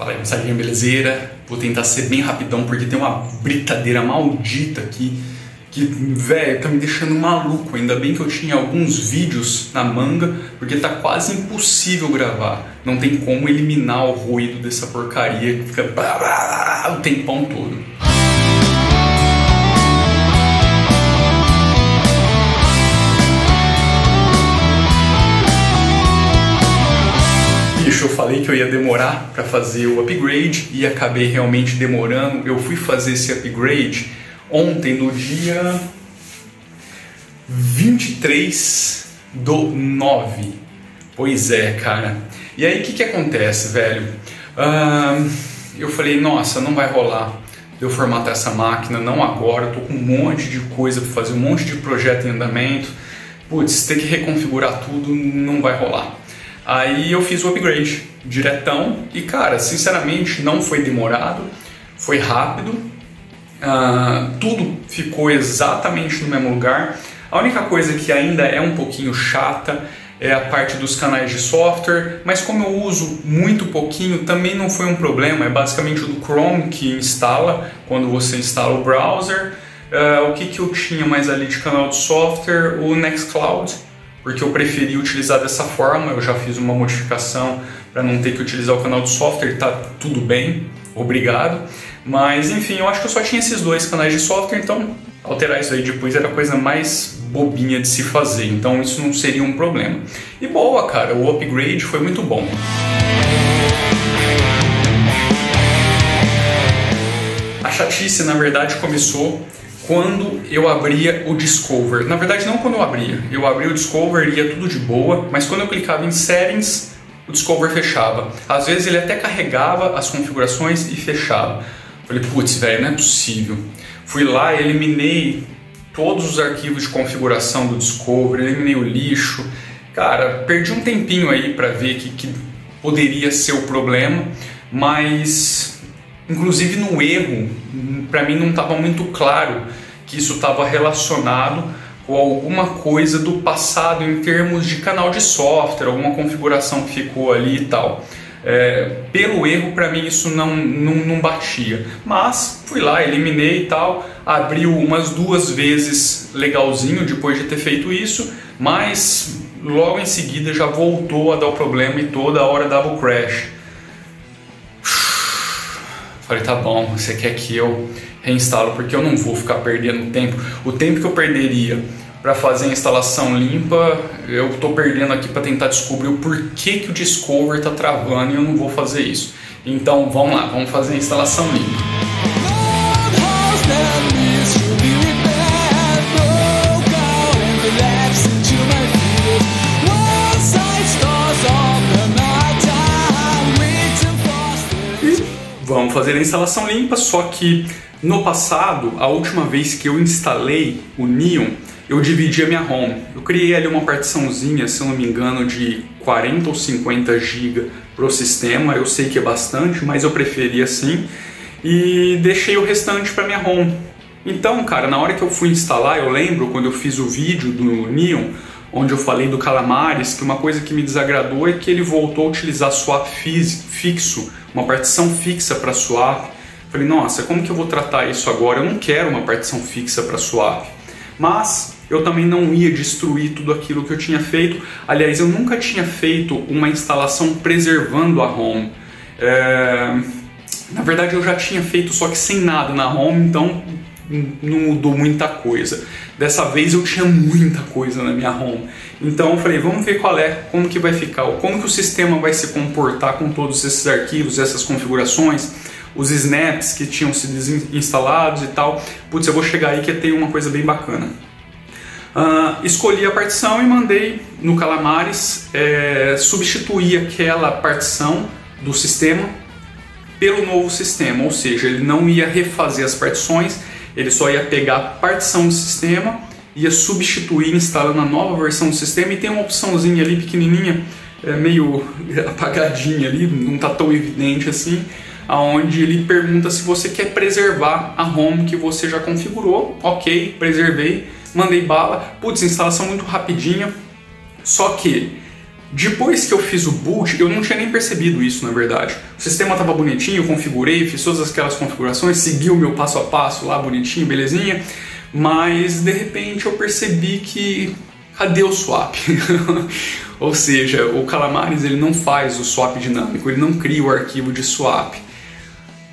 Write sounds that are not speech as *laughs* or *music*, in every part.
Fala aí, moçadinha, belezeira? Vou tentar ser bem rapidão porque tem uma britadeira maldita aqui que, velho, tá me deixando maluco. Ainda bem que eu tinha alguns vídeos na manga porque tá quase impossível gravar. Não tem como eliminar o ruído dessa porcaria que fica o tempão todo. Eu falei que eu ia demorar para fazer o upgrade e acabei realmente demorando. Eu fui fazer esse upgrade ontem, no dia 23 do 9. Pois é, cara. E aí, o que, que acontece, velho? Uh, eu falei, nossa, não vai rolar eu formatar essa máquina, não agora. Eu tô com um monte de coisa para fazer, um monte de projeto em andamento. Putz, ter que reconfigurar tudo não vai rolar. Aí eu fiz o upgrade diretão e, cara, sinceramente não foi demorado, foi rápido, uh, tudo ficou exatamente no mesmo lugar. A única coisa que ainda é um pouquinho chata é a parte dos canais de software, mas como eu uso muito pouquinho, também não foi um problema. É basicamente o do Chrome que instala quando você instala o browser. Uh, o que, que eu tinha mais ali de canal de software? O Nextcloud porque eu preferi utilizar dessa forma. Eu já fiz uma modificação para não ter que utilizar o canal do software, tá tudo bem, obrigado. Mas enfim, eu acho que eu só tinha esses dois canais de software, então alterar isso aí depois era a coisa mais bobinha de se fazer, então isso não seria um problema. E boa, cara, o upgrade foi muito bom. A chatice, na verdade, começou quando eu abria o Discover. Na verdade, não quando eu abria. Eu abria o Discover ia tudo de boa, mas quando eu clicava em Settings, o Discover fechava. Às vezes ele até carregava as configurações e fechava. Falei, putz, velho, não é possível. Fui lá, eliminei todos os arquivos de configuração do Discover, eliminei o lixo. Cara, perdi um tempinho aí para ver que, que poderia ser o problema, mas Inclusive no erro, para mim não estava muito claro que isso estava relacionado com alguma coisa do passado em termos de canal de software, alguma configuração que ficou ali e tal. É, pelo erro, para mim isso não, não, não, batia. Mas fui lá, eliminei e tal, abriu umas duas vezes legalzinho depois de ter feito isso, mas logo em seguida já voltou a dar o problema e toda hora dava o crash. Falei, tá bom, você quer que eu reinstalo, porque eu não vou ficar perdendo tempo. O tempo que eu perderia para fazer a instalação limpa, eu estou perdendo aqui para tentar descobrir o porquê que o Discover está travando e eu não vou fazer isso. Então vamos lá, vamos fazer a instalação limpa. Fazer a instalação limpa, só que no passado, a última vez que eu instalei o Neon, eu dividi a minha home. Eu criei ali uma partiçãozinha, se eu não me engano, de 40 ou 50 GB para o sistema. Eu sei que é bastante, mas eu preferi assim. E deixei o restante para minha home. Então, cara, na hora que eu fui instalar, eu lembro quando eu fiz o vídeo do Neon, onde eu falei do Calamares, que uma coisa que me desagradou é que ele voltou a utilizar swap fixo, uma partição fixa para swap. Falei, nossa, como que eu vou tratar isso agora? Eu não quero uma partição fixa para swap. Mas eu também não ia destruir tudo aquilo que eu tinha feito. Aliás, eu nunca tinha feito uma instalação preservando a home. É... Na verdade, eu já tinha feito, só que sem nada na home, então não mudou muita coisa. Dessa vez eu tinha muita coisa na minha home. Então eu falei, vamos ver qual é, como que vai ficar, como que o sistema vai se comportar com todos esses arquivos, essas configurações, os snaps que tinham sido instalados e tal. Putz, eu vou chegar aí que tem uma coisa bem bacana. Uh, escolhi a partição e mandei no Calamares é, substituir aquela partição do sistema pelo novo sistema, ou seja, ele não ia refazer as partições, ele só ia pegar a partição do sistema, ia substituir instalando a nova versão do sistema e tem uma opçãozinha ali pequenininha, é, meio apagadinha ali, não está tão evidente assim, aonde ele pergunta se você quer preservar a home que você já configurou. Ok, preservei, mandei bala. Putz, instalação muito rapidinha. Só que Depois que eu fiz o boot, eu não tinha nem percebido isso, na verdade. O sistema estava bonitinho, configurei, fiz todas aquelas configurações, segui o meu passo a passo lá, bonitinho, belezinha. Mas de repente eu percebi que cadê o swap? *laughs* Ou seja, o Calamares ele não faz o swap dinâmico, ele não cria o arquivo de swap.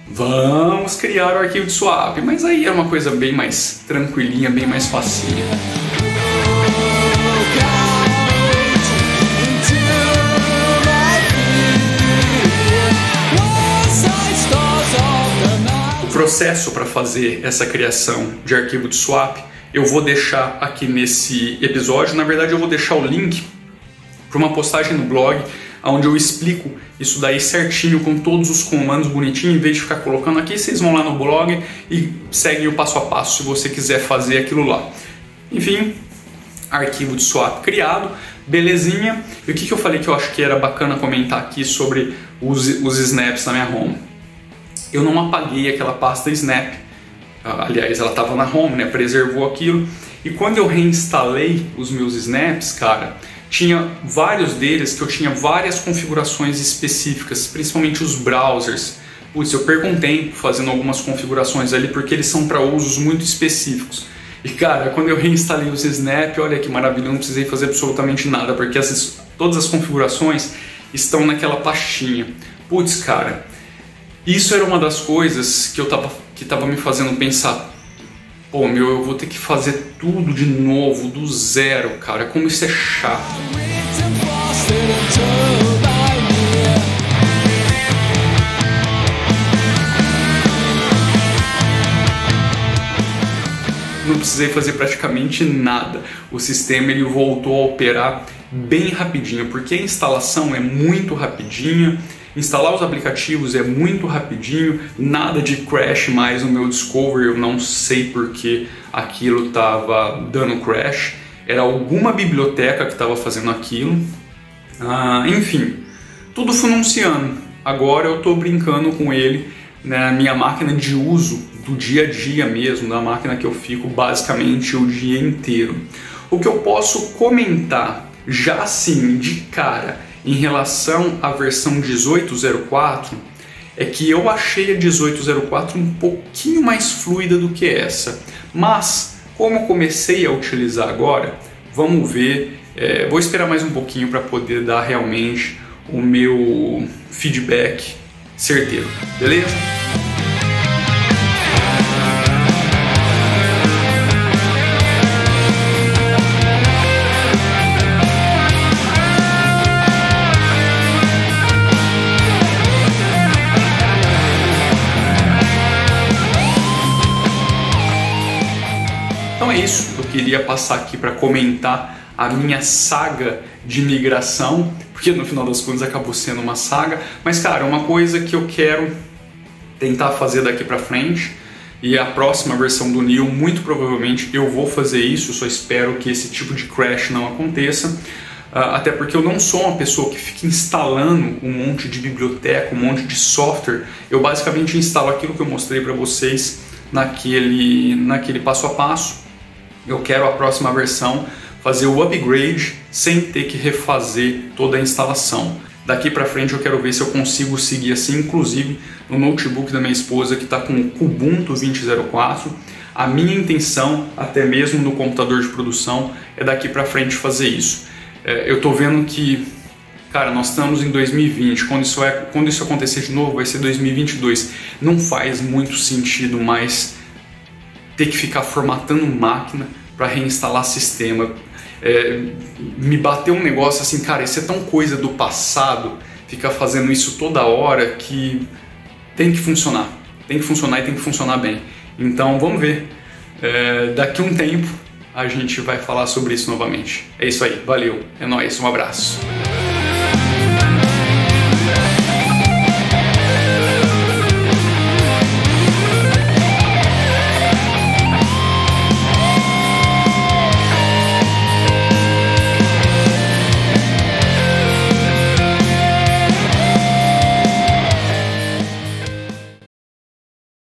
Vamos criar o arquivo de swap, mas aí é uma coisa bem mais tranquilinha, bem mais facinha. Processo para fazer essa criação de arquivo de swap eu vou deixar aqui nesse episódio. Na verdade, eu vou deixar o link para uma postagem no blog onde eu explico isso daí certinho com todos os comandos bonitinho. Em vez de ficar colocando aqui, vocês vão lá no blog e seguem o passo a passo se você quiser fazer aquilo lá. Enfim, arquivo de swap criado, belezinha. E o que, que eu falei que eu acho que era bacana comentar aqui sobre os, os snaps na minha home? Eu não apaguei aquela pasta Snap. Ah, aliás, ela estava na home, né? Preservou aquilo. E quando eu reinstalei os meus snaps, cara, tinha vários deles que eu tinha várias configurações específicas, principalmente os browsers. Putz, eu perco um tempo fazendo algumas configurações ali porque eles são para usos muito específicos. E cara, quando eu reinstalei os Snap, olha que maravilha, eu não precisei fazer absolutamente nada porque essas, todas as configurações estão naquela pastinha. Putz, cara, isso era uma das coisas que eu tava que tava me fazendo pensar, pô, meu, eu vou ter que fazer tudo de novo, do zero, cara. Como isso é chato. não precisei fazer praticamente nada. O sistema ele voltou a operar bem rapidinho, porque a instalação é muito rapidinha Instalar os aplicativos é muito rapidinho, nada de crash mais no meu Discover, eu não sei porque aquilo estava dando crash. Era alguma biblioteca que estava fazendo aquilo. Ah, enfim, tudo funcionando. Agora eu estou brincando com ele na minha máquina de uso do dia a dia mesmo, da máquina que eu fico basicamente o dia inteiro. O que eu posso comentar já assim de cara em relação à versão 1804 é que eu achei a 1804 um pouquinho mais fluida do que essa. Mas, como eu comecei a utilizar agora, vamos ver. É, vou esperar mais um pouquinho para poder dar realmente o meu feedback certeiro, beleza? Isso, eu queria passar aqui para comentar a minha saga de migração, porque no final das contas acabou sendo uma saga, mas cara, uma coisa que eu quero tentar fazer daqui para frente. E a próxima versão do Neo, muito provavelmente eu vou fazer isso, só espero que esse tipo de crash não aconteça. Ah, até porque eu não sou uma pessoa que fica instalando um monte de biblioteca, um monte de software. Eu basicamente instalo aquilo que eu mostrei para vocês naquele, naquele passo a passo eu quero a próxima versão fazer o upgrade sem ter que refazer toda a instalação. Daqui para frente eu quero ver se eu consigo seguir assim, inclusive no notebook da minha esposa que está com o Kubuntu 2004. A minha intenção, até mesmo no computador de produção, é daqui para frente fazer isso. É, eu estou vendo que, cara, nós estamos em 2020. Quando isso, é, quando isso acontecer de novo, vai ser 2022. Não faz muito sentido mais ter que ficar formatando máquina para reinstalar sistema. É, me bateu um negócio assim, cara, isso é tão coisa do passado, ficar fazendo isso toda hora que tem que funcionar. Tem que funcionar e tem que funcionar bem. Então vamos ver. É, daqui um tempo a gente vai falar sobre isso novamente. É isso aí, valeu, é nóis, um abraço.